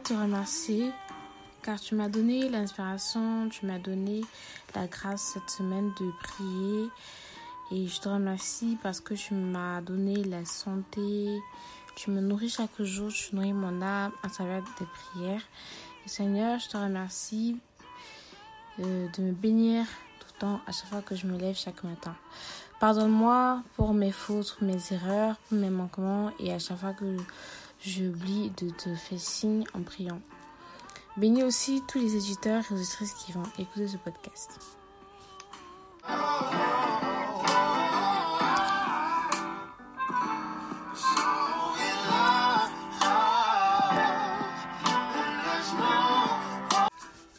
te remercier car tu m'as donné l'inspiration, tu m'as donné la grâce cette semaine de prier. Et je te remercie parce que tu m'as donné la santé, tu me nourris chaque jour, tu nourris mon âme à travers tes prières. Et Seigneur, je te remercie euh, de me bénir tout le temps à chaque fois que je me lève chaque matin. Pardonne-moi pour mes fautes, mes erreurs, mes manquements et à chaque fois que j'oublie de te faire signe en priant. Bénis aussi tous les éditeurs et auditrices qui vont écouter ce podcast.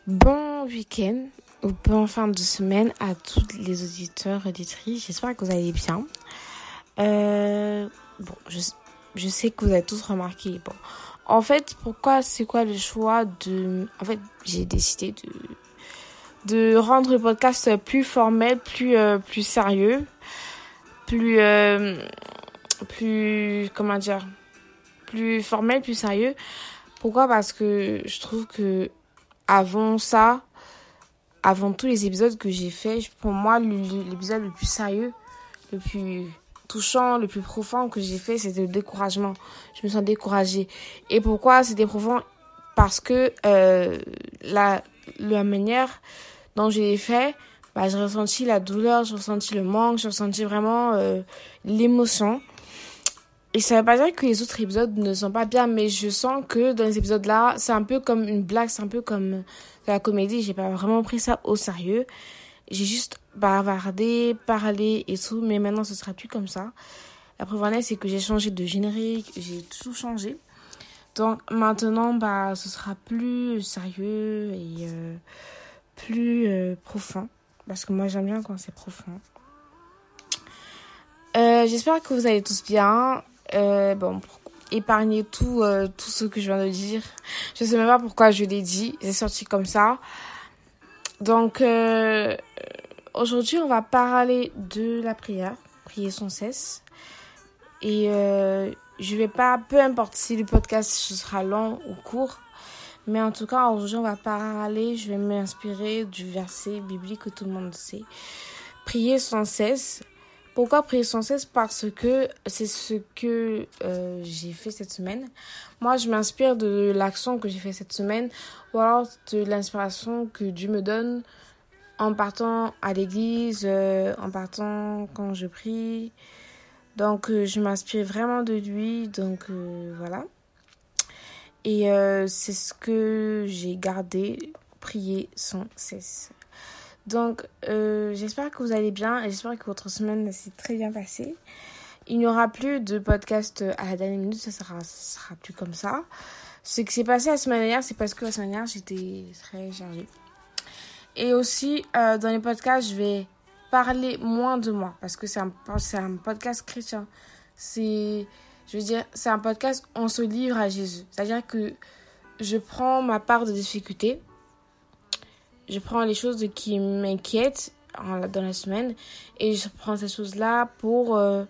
Bon week-end ou bon fin de semaine à tous les auditeurs et auditrices. J'espère que vous allez bien. Euh, bon, je sais que vous avez tous remarqué. Bon, en fait, pourquoi, c'est quoi le choix de... En fait, j'ai décidé de de rendre le podcast plus formel, plus euh, plus sérieux, plus euh, plus comment dire, plus formel, plus sérieux. Pourquoi? Parce que je trouve que avant ça, avant tous les épisodes que j'ai fait, pour moi l'épisode le plus sérieux, le plus touchant, le plus profond que j'ai fait, c'était le découragement. Je me sens découragée. Et pourquoi c'était profond? Parce que euh, la, manière dont je l'ai fait, bah, j'ai ressenti la douleur, j'ai ressenti le manque, j'ai ressenti vraiment euh, l'émotion. Et ça veut pas dire que les autres épisodes ne sont pas bien, mais je sens que dans les épisodes-là, c'est un peu comme une blague, c'est un peu comme la comédie. J'ai pas vraiment pris ça au sérieux. J'ai juste bavardé, parlé et tout, mais maintenant ce sera plus comme ça. La preuve c'est que j'ai changé de générique, j'ai tout changé. Donc maintenant, bah, ce sera plus sérieux et euh, plus euh, profond. Parce que moi, j'aime bien quand c'est profond. Euh, J'espère que vous allez tous bien. Bon, épargner tout, tout ce que je viens de dire. Je sais même pas pourquoi je l'ai dit. C'est sorti comme ça. Donc, aujourd'hui, on va parler de la prière. Prier sans cesse. Et euh, je vais pas, peu importe si le podcast sera long ou court, mais en tout cas, aujourd'hui, on va parler, je vais m'inspirer du verset biblique que tout le monde sait. Prier sans cesse. Pourquoi prier sans cesse? Parce que c'est ce que euh, j'ai fait cette semaine. Moi, je m'inspire de l'action que j'ai fait cette semaine ou alors de l'inspiration que Dieu me donne en partant à l'église, euh, en partant quand je prie. Donc, euh, je m'inspire vraiment de lui. Donc, euh, voilà. Et c'est ce que j'ai gardé, prier sans cesse. Donc, j'espère que vous allez bien et j'espère que votre semaine s'est très bien passée. Il n'y aura plus de podcast à la dernière minute, ça sera, sera plus comme ça. Ce qui s'est passé la semaine dernière, c'est parce que la semaine dernière, j'étais très chargée. Et aussi, euh, dans les podcasts, je vais parler moins de moi parce que c'est un, podcast chrétien. C'est, je veux dire, c'est un podcast, on se livre à Jésus. C'est-à-dire que je prends ma part de difficulté je prends les choses qui m'inquiètent dans la semaine et je prends ces choses-là pour euh,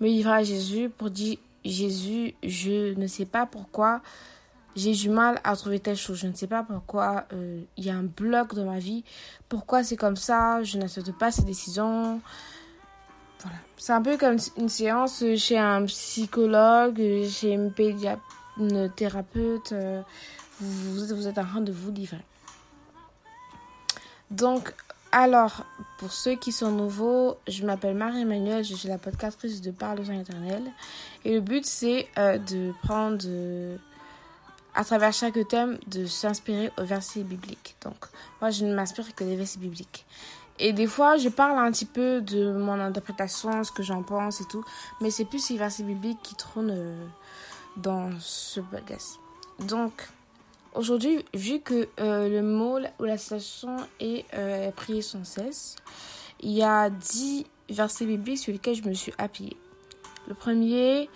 me livrer à Jésus, pour dire Jésus, je ne sais pas pourquoi j'ai du mal à trouver telle chose, je ne sais pas pourquoi euh, il y a un bloc dans ma vie, pourquoi c'est comme ça, je n'accepte pas ces décisions. Voilà. C'est un peu comme une séance chez un psychologue, chez une, une thérapeute. Euh, vous, êtes en train de vous livrer. Donc, alors, pour ceux qui sont nouveaux, je m'appelle Marie-Emmanuelle, je suis la podcastrice de Parle aux éternel. Et le but, c'est euh, de prendre, à travers chaque thème, de s'inspirer aux versets bibliques. Donc, moi, je ne m'inspire que des versets bibliques. Et des fois, je parle un petit peu de mon interprétation, ce que j'en pense et tout. Mais c'est plus ces versets bibliques qui trônent euh, dans ce podcast. Donc, Aujourd'hui, vu que euh, le mot ou la citation est euh, prier sans cesse, il y a 10 versets bibliques sur lesquels je me suis appuyée. Le premier,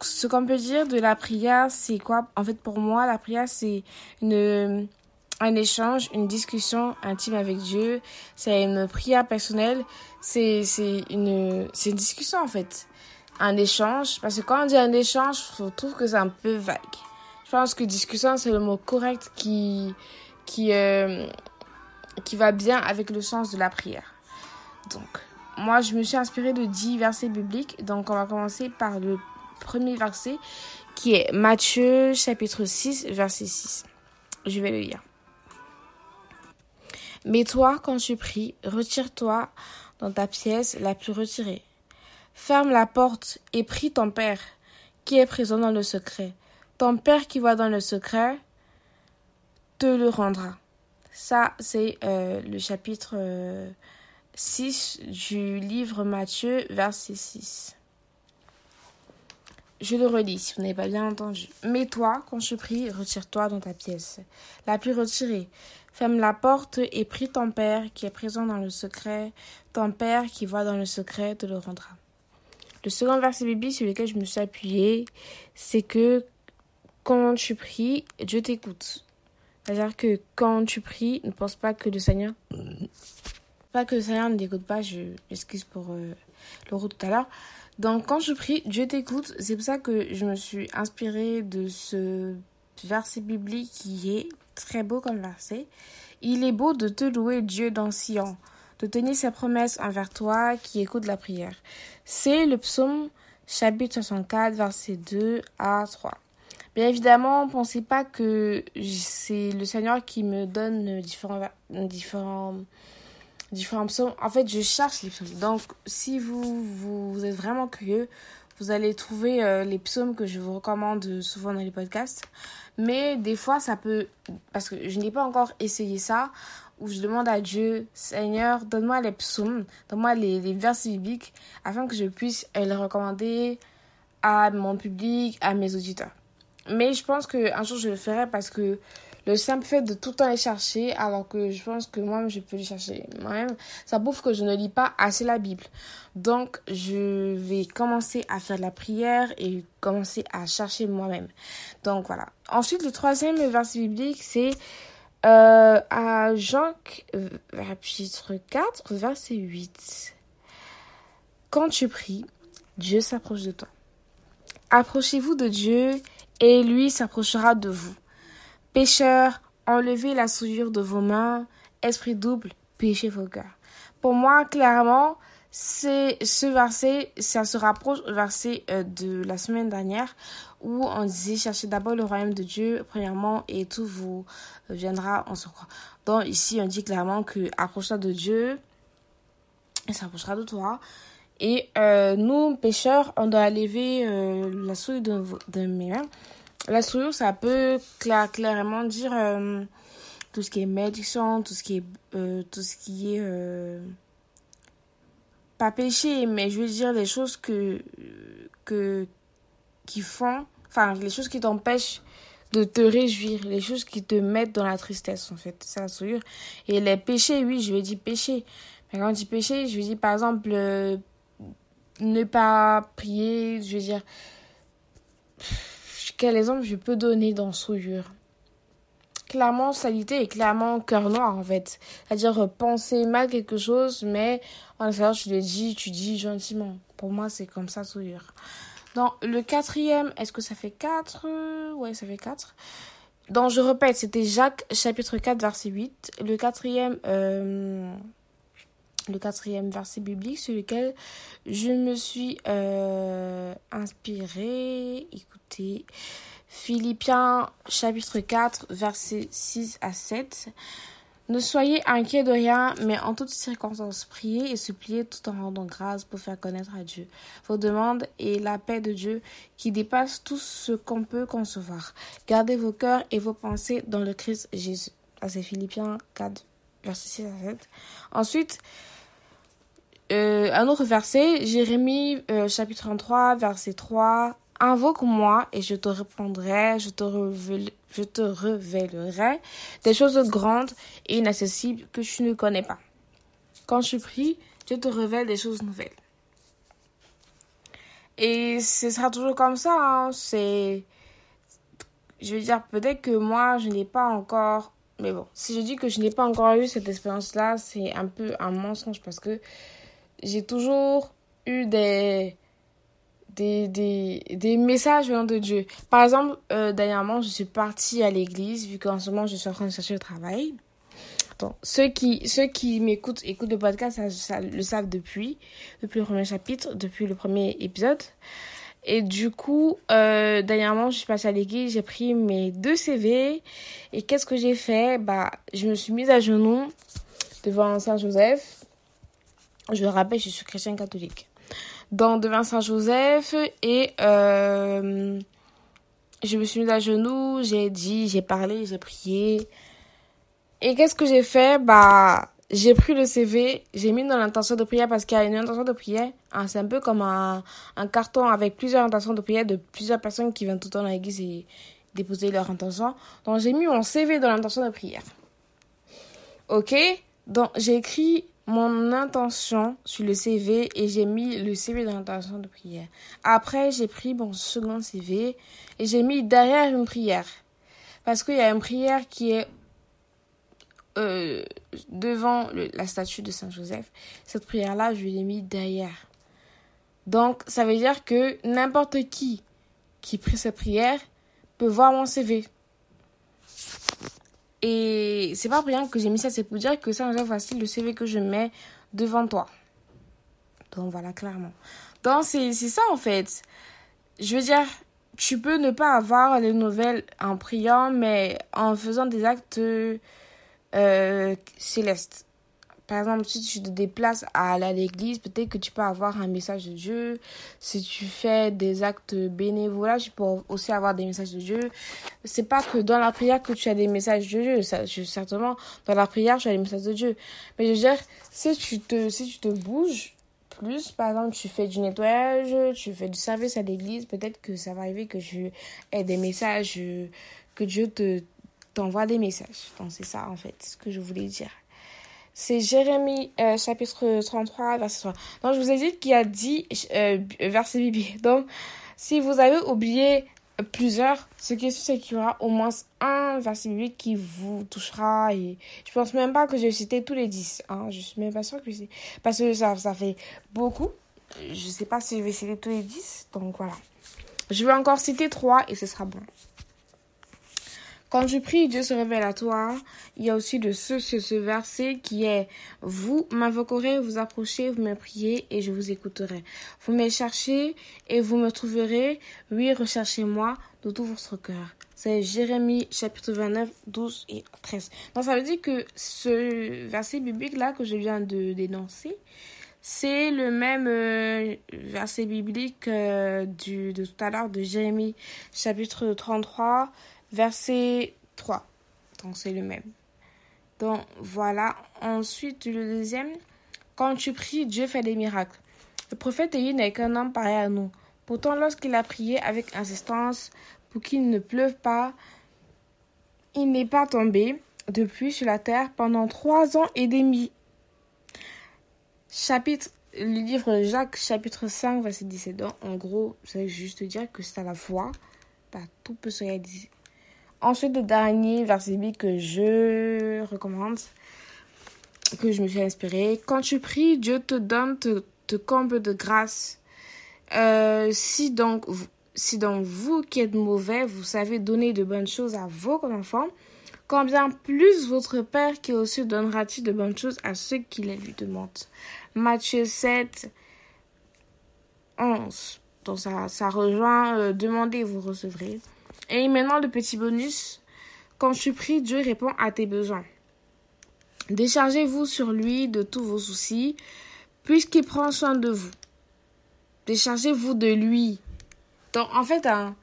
ce qu'on peut dire de la prière, c'est quoi? En fait, pour moi, la prière, c'est un échange, une discussion intime avec Dieu. C'est une prière personnelle. C'est une, une discussion, en fait. Un échange. Parce que quand on dit un échange, je trouve que c'est un peu vague. Je pense que discussion, c'est le mot correct qui, qui, euh, qui va bien avec le sens de la prière. Donc, moi, je me suis inspirée de 10 versets bibliques. Donc, on va commencer par le premier verset qui est Matthieu chapitre 6, verset 6. Je vais le lire. Mais toi, quand tu pries, retire-toi dans ta pièce la plus retirée. Ferme la porte et prie ton Père, qui est présent dans le secret. Ton Père qui voit dans le secret te le rendra. Ça, c'est euh, le chapitre 6 euh, du livre Matthieu, verset 6. Je le relis si vous n'avez pas bien entendu. Mais toi, quand je prie, retire-toi dans ta pièce, la plus retirée. Ferme la porte et prie ton Père qui est présent dans le secret. Ton Père qui voit dans le secret te le rendra. Le second verset biblique sur lequel je me suis appuyée, c'est que quand tu pries, Dieu t'écoute. C'est-à-dire que quand tu pries, ne pense pas que le Seigneur, pas que le Seigneur ne t'écoute pas. Je m'excuse pour euh, le tout à l'heure. Donc quand je prie, Dieu t'écoute. C'est pour ça que je me suis inspirée de ce verset biblique qui est très beau comme verset. Il est beau de te louer Dieu dans Sion, de tenir ses promesses envers toi qui écoute la prière. C'est le psaume chapitre 64 verset 2 à 3. Bien évidemment, pensez pas que c'est le Seigneur qui me donne différents, différents différents psaumes. En fait, je cherche les psaumes. Donc, si vous, vous, êtes vraiment curieux, vous allez trouver euh, les psaumes que je vous recommande souvent dans les podcasts. Mais des fois, ça peut... Parce que je n'ai pas encore essayé ça, où je demande à Dieu, Seigneur, donne-moi les psaumes, donne-moi les, les versets bibliques, afin que je puisse les recommander à mon public, à mes auditeurs. Mais je pense qu'un jour, je le ferai parce que le simple fait de tout le temps les chercher, alors que je pense que moi-même, je peux les chercher moi-même, ça prouve que je ne lis pas assez la Bible. Donc, je vais commencer à faire la prière et commencer à chercher moi-même. Donc, voilà. Ensuite, le troisième verset biblique, c'est euh, à Jean chapitre 4, verset 8. Quand tu pries, Dieu s'approche de toi. Approchez-vous de Dieu et lui s'approchera de vous. Pécheurs, enlevez la souillure de vos mains. Esprit double, péchez vos cœurs. Pour moi, clairement, c'est ce verset, ça se rapproche au verset euh, de la semaine dernière où on disait cherchez d'abord le royaume de Dieu premièrement et tout vous viendra en secours. Donc ici on dit clairement que approche-toi de Dieu, il s'approchera de toi. Et euh, nous pécheurs, on doit lever euh, la souillure de, de mes mains la souillure, ça peut clairement dire euh, tout ce qui est médiction, tout ce qui est, euh, tout ce qui est euh, pas péché, mais je veux dire les choses que, qui font, enfin les choses qui t'empêchent de te réjouir, les choses qui te mettent dans la tristesse en fait, c'est la souillure. Et les péchés, oui, je vais dire péché. Mais quand je dis péché, je veux dire par exemple ne pas prier, je veux dire quel exemple je peux donner dans souillure Clairement, salité est clairement cœur noir en fait. C'est-à-dire penser mal quelque chose, mais en fait, tu le dis, tu dis gentiment. Pour moi, c'est comme ça souillure. Dans le quatrième, est-ce que ça fait quatre? Ouais, ça fait quatre. Donc, je répète, c'était Jacques chapitre 4, verset 8. Le quatrième, euh, le quatrième verset biblique sur lequel je me suis euh, inspirée. Écoutez, Philippiens chapitre 4, verset 6 à 7. Ne soyez inquiets de rien, mais en toutes circonstances, priez et suppliez tout en rendant grâce pour faire connaître à Dieu vos demandes et la paix de Dieu qui dépasse tout ce qu'on peut concevoir. Gardez vos cœurs et vos pensées dans le Christ Jésus. c'est Philippiens 4, verset 6 à 7. Ensuite, euh, un autre verset, Jérémie euh, chapitre 33, verset 3. Invoque-moi et je te répondrai, je te, je te révélerai des choses grandes et inaccessibles que tu ne connais pas. Quand je prie, je te révèle des choses nouvelles. Et ce sera toujours comme ça. Hein. C'est, je veux dire, peut-être que moi, je n'ai pas encore. Mais bon, si je dis que je n'ai pas encore eu cette expérience-là, c'est un peu un mensonge parce que j'ai toujours eu des, des, des, des messages venant de Dieu. Par exemple, euh, dernièrement, je suis partie à l'église, vu qu'en ce moment, je suis en train de chercher le travail. Attends, ceux qui, ceux qui m'écoutent, écoutent le podcast, le savent depuis, depuis le premier chapitre, depuis le premier épisode. Et du coup, euh, dernièrement, je suis passée à l'église, j'ai pris mes deux CV. Et qu'est-ce que j'ai fait? Bah, je me suis mise à genoux devant Saint-Joseph. Je le rappelle, je suis chrétienne catholique dans devant Saint-Joseph et euh, je me suis mise à genoux, j'ai dit, j'ai parlé, j'ai prié. Et qu'est-ce que j'ai fait? Bah, j'ai pris le CV, j'ai mis dans l'intention de prière parce qu'il y a une intention de prière. Hein, c'est un peu comme un, un, carton avec plusieurs intentions de prière de plusieurs personnes qui viennent tout le temps dans l'église et déposer leur intention. Donc j'ai mis mon CV dans l'intention de prière. Ok? Donc j'ai écrit mon intention sur le CV et j'ai mis le CV dans l'intention de prière. Après, j'ai pris mon second CV et j'ai mis derrière une prière. Parce qu'il y a une prière qui est euh, devant la statue de Saint Joseph. Cette prière-là, je l'ai mis derrière. Donc, ça veut dire que n'importe qui qui prie cette prière peut voir mon CV. Et c'est pas pour que j'ai mis ça, c'est pour dire que ça, voici le CV que je mets devant toi. Donc voilà, clairement. Donc c'est ça en fait. Je veux dire, tu peux ne pas avoir les nouvelles en priant, mais en faisant des actes euh, célestes par exemple, si tu te déplaces à aller à l'église, peut-être que tu peux avoir un message de Dieu. Si tu fais des actes bénévolats, tu peux aussi avoir des messages de Dieu. C'est pas que dans la prière que tu as des messages de Dieu. Certainement, dans la prière, tu as des messages de Dieu. Mais je veux dire, si tu te, si tu te bouges plus, par exemple, tu fais du nettoyage, tu fais du service à l'église, peut-être que ça va arriver que tu aies des messages, que Dieu te, t'envoie des messages. Donc, c'est ça, en fait, ce que je voulais dire. C'est Jérémie euh, chapitre 33, verset 3. Donc, je vous ai dit qu'il y a 10 euh, versets bibliques. Donc, si vous avez oublié plusieurs, ce qui est sûr, c'est qu'il y aura au moins un verset biblique qui vous touchera. Et je pense même pas que j'ai cité tous les 10. Hein. Je suis même pas sûre que c'est... Parce que ça, ça fait beaucoup. Je sais pas si je vais citer tous les 10. Donc, voilà. Je vais encore citer 3 et ce sera bon. Quand je prie, Dieu se révèle à toi. Il y a aussi de ce, ce, ce verset qui est Vous m'invoquerez, vous approchez, vous me priez et je vous écouterai. Vous me cherchez et vous me trouverez. Oui, recherchez-moi de tout votre cœur. C'est Jérémie chapitre 29, 12 et 13. Donc ça veut dire que ce verset biblique là que je viens de dénoncer, c'est le même euh, verset biblique euh, du, de tout à l'heure de Jérémie chapitre 33 verset 3. Donc c'est le même. Donc voilà. Ensuite, le deuxième. Quand tu pries, Dieu fait des miracles. Le prophète Élie n'est qu'un homme pareil à nous. Pourtant, lorsqu'il a prié avec insistance pour qu'il ne pleuve pas, il n'est pas tombé depuis sur la terre pendant trois ans et demi. Chapitre, le livre de Jacques, chapitre 5, verset 17. Donc, en gros, c'est juste dire que c'est à la foi, bah, tout peut se réaliser. Ensuite, le dernier verset biblique que je recommande, que je me suis inspirée. Quand tu pries, Dieu te donne, te, te comble de grâce. Euh, si donc, si donc vous qui êtes mauvais, vous savez donner de bonnes choses à vos enfants, combien plus votre Père qui est donnera-t-il de bonnes choses à ceux qui les lui demandent? Matthieu 7, 11. Donc ça, ça rejoint euh, demandez, vous recevrez. Et maintenant, le petit bonus. Quand tu pries, Dieu répond à tes besoins. Déchargez-vous sur lui de tous vos soucis, puisqu'il prend soin de vous. Déchargez-vous de lui. Donc, en fait, hein,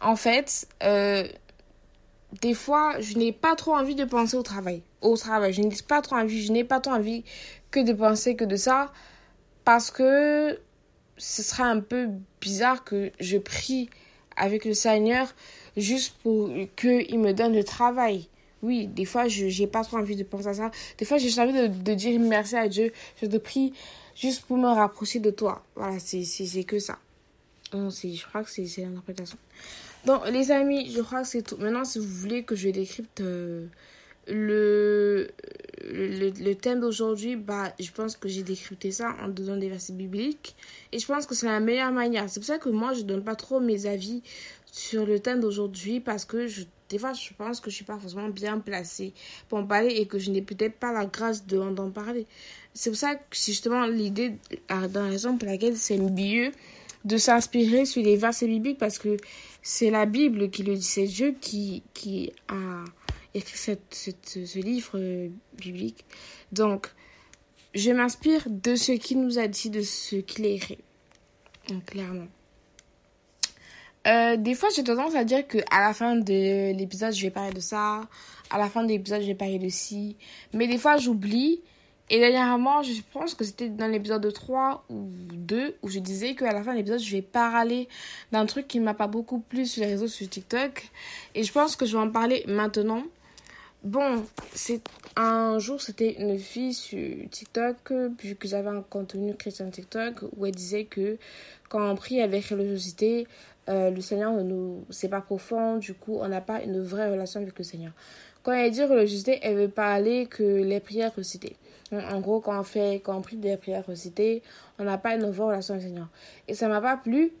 en fait, euh, des fois, je n'ai pas trop envie de penser au travail. Au travail, je n'ai pas trop envie, je n'ai pas trop envie que de penser que de ça, parce que ce sera un peu bizarre que je prie avec le Seigneur juste pour qu'il me donne le travail. Oui, des fois, je n'ai pas trop envie de penser à ça. Des fois, j'ai envie de, dire merci à Dieu. Je te prie juste pour me rapprocher de toi. Voilà, c'est que ça. je crois que c'est l'interprétation. Donc, les amis, je crois que c'est tout. Maintenant, si vous voulez que je décrypte euh, le, le, thème d'aujourd'hui, bah, je pense que j'ai décrypté ça en donnant des versets bibliques. Et je pense que c'est la meilleure manière. C'est pour ça que moi, je donne pas trop mes avis sur le thème d'aujourd'hui parce que je, des fois, je pense que je suis pas forcément bien placée pour en parler et que je n'ai peut-être pas la grâce d'en parler. C'est pour ça que c'est justement l'idée, dans la raison pour laquelle c'est mieux de s'inspirer sur les versets bibliques parce que c'est la Bible qui le dit, c'est Dieu qui, qui a écrit cette, ce livre euh, biblique. Donc, je m'inspire de ce qu'il nous a dit, de ce qu'il a écrit. Donc, clairement. Euh, des fois, j'ai tendance à dire que à la fin de l'épisode, je vais parler de ça. À la fin de l'épisode, je vais parler de ci. Mais des fois, j'oublie. Et dernièrement, je pense que c'était dans l'épisode 3 ou 2 où je disais qu'à la fin de l'épisode, je vais parler d'un truc qui m'a pas beaucoup plu sur les réseaux sur TikTok. Et je pense que je vais en parler maintenant. Bon, c'est un jour, c'était une fille sur TikTok, vu que j'avais un contenu chrétien TikTok, où elle disait que quand on prie avec religiosité, euh, le Seigneur ne nous, c'est pas profond, du coup, on n'a pas une vraie relation avec le Seigneur. Quand elle dit religiosité, elle veut parler que les prières recitées. En gros, quand on fait, quand on prie des prières recitées, on n'a pas une vraie relation avec le Seigneur. Et ça m'a pas plu.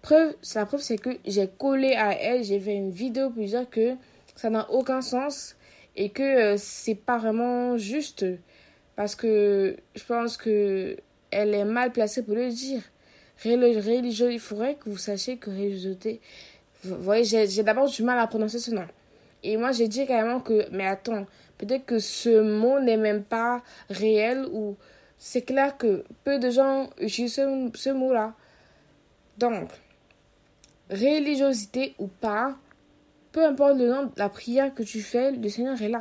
Preuve, la preuve, c'est que j'ai collé à elle, j'ai fait une vidéo pour dire que ça n'a aucun sens et que euh, c'est pas vraiment juste parce que je pense que elle est mal placée pour le dire. Religieux, il faudrait que vous sachiez que religiosité. Vous voyez, j'ai d'abord du mal à prononcer ce nom. Et moi, j'ai dit carrément que, mais attends, peut-être que ce mot n'est même pas réel ou c'est clair que peu de gens utilisent ce, ce mot-là. Donc, religiosité ou pas, peu importe le nom la prière que tu fais, le Seigneur est là.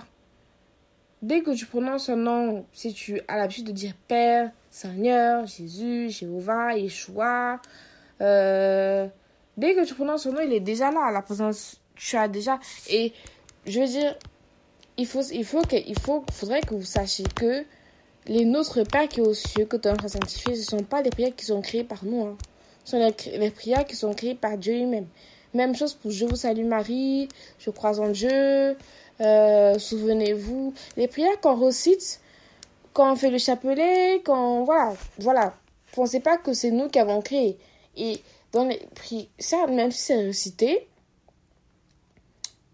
Dès que tu prononces un nom, si tu as l'habitude de dire Père, Seigneur, Jésus, Jéhovah, Yeshua, euh, dès que tu prononces son nom, il est déjà là. La présence, tu as déjà. Et je veux dire, il faut, il faut que, il faut, faudrait que vous sachiez que les Notre Père qui est aux cieux, que tu as sanctifié, ce ne sont pas des prières qui sont créées par nous. Hein. Ce sont les prières qui sont créées par Dieu lui-même. Même chose pour Je vous salue Marie, Je crois en Dieu, euh, souvenez-vous. Les prières qu'on recite quand on fait le chapelet, quand voilà, voilà. Pensez pas que c'est nous qui avons créé. Et dans les prières, ça, même si c'est recité,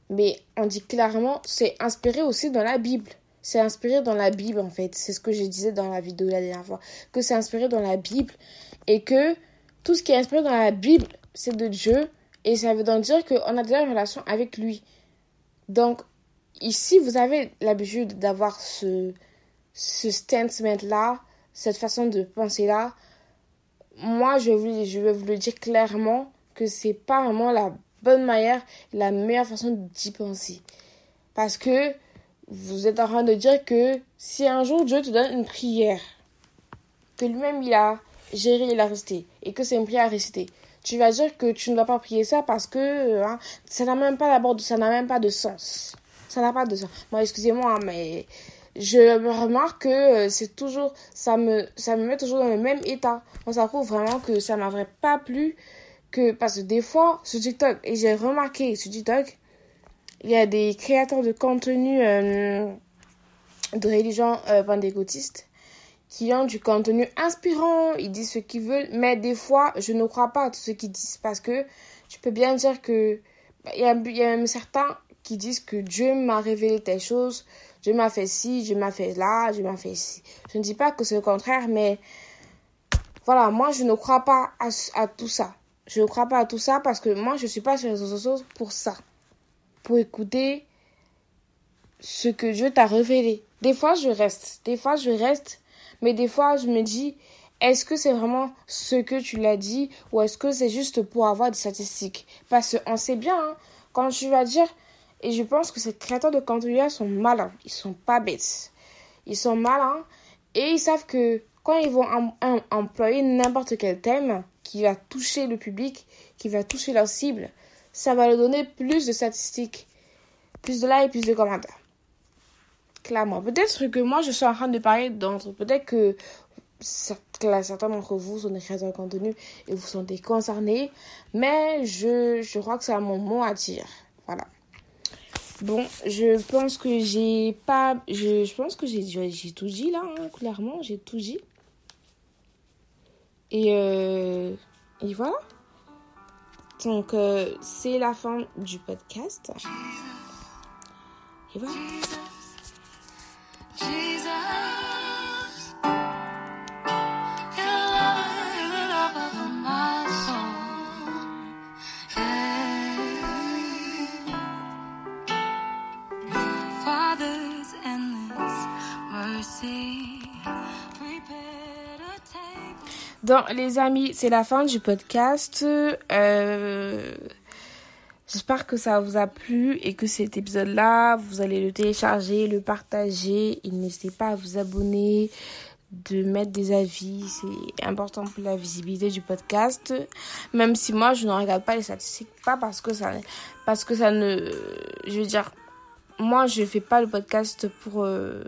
mais on dit clairement, c'est inspiré aussi dans la Bible. C'est inspiré dans la Bible en fait. C'est ce que je disais dans la vidéo la dernière fois. Que c'est inspiré dans la Bible et que tout ce qui est inspiré dans la Bible, c'est de Dieu et ça veut donc dire qu'on a déjà une relation avec lui. Donc, ici, vous avez l'habitude d'avoir ce, ce statement-là, cette façon de penser-là. Moi, je, vais, je vais vous le dire clairement que c'est pas vraiment la bonne manière, la meilleure façon d'y penser. Parce que vous êtes en train de dire que si un jour Dieu te donne une prière, que lui-même il a géré, il a resté, et que c'est une prière à réciter, tu vas dire que tu ne dois pas prier ça parce que hein, ça n'a même pas d'abord ça n'a même pas de sens. Ça n'a pas de sens. Moi excusez-moi hein, mais je remarque que euh, c'est toujours ça me ça me met toujours dans le même état. Moi ça prouve vraiment que ça m'aurait pas plu que parce que des fois sur TikTok et j'ai remarqué sur TikTok il y a des créateurs de contenu euh, de religion euh, pandécotistes qui ont du contenu inspirant, ils disent ce qu'ils veulent, mais des fois, je ne crois pas à tout ce qu'ils disent parce que tu peux bien dire que il y, a, y a même certains qui disent que Dieu m'a révélé telle chose, Dieu m'a fait ci, Dieu m'a fait là, Dieu m'a fait ci. Je ne dis pas que c'est le contraire, mais voilà, moi je ne crois pas à, à, tout ça. Je ne crois pas à tout ça parce que moi je ne suis pas sur les réseaux sociaux pour ça. Pour écouter ce que Dieu t'a révélé. Des fois je reste, des fois je reste mais des fois, je me dis, est-ce que c'est vraiment ce que tu l'as dit ou est-ce que c'est juste pour avoir des statistiques? Parce qu'on sait bien, hein, quand tu vas dire, et je pense que ces créateurs de contenu sont malins, ils sont pas bêtes. Ils sont malins et ils savent que quand ils vont employer n'importe quel thème qui va toucher le public, qui va toucher leur cible, ça va leur donner plus de statistiques, plus de likes, plus de commentaires clairement. Peut-être que moi, je suis en train de parler d'entre. Peut-être que certains d'entre vous sont des créateurs de contenu et vous sentez concernés. Mais je, je crois que c'est mon mot à dire. Voilà. Bon, je pense que j'ai pas. Je, je pense que j'ai j'ai tout dit là, hein, clairement, j'ai tout dit. Et, euh, et voilà. Donc, euh, c'est la fin du podcast. Et voilà. Donc, les amis, c'est la fin du podcast. Euh, J'espère que ça vous a plu et que cet épisode-là, vous allez le télécharger, le partager. Et n'hésitez pas à vous abonner, de mettre des avis. C'est important pour la visibilité du podcast. Même si moi, je ne regarde pas les statistiques, pas parce que ça, parce que ça ne, je veux dire, moi, je fais pas le podcast pour, euh,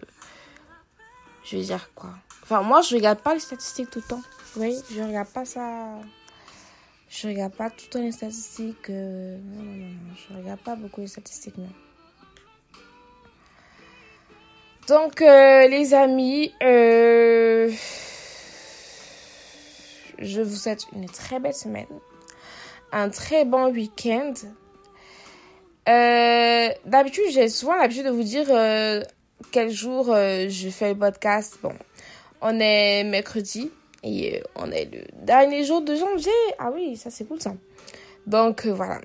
je veux dire quoi. Enfin, moi, je regarde pas les statistiques tout le temps. Oui, je regarde pas ça. Je regarde pas tout le temps les statistiques. Euh, non, non, non, je regarde pas beaucoup les statistiques, non. Donc, euh, les amis, euh, je vous souhaite une très belle semaine, un très bon week-end. D'habitude, j'ai souvent l'habitude de vous dire quel jour je fais le podcast. Bon, on est mercredi. Et euh, on est le dernier jour de janvier. Ah oui, ça c'est cool ça. Donc euh, voilà.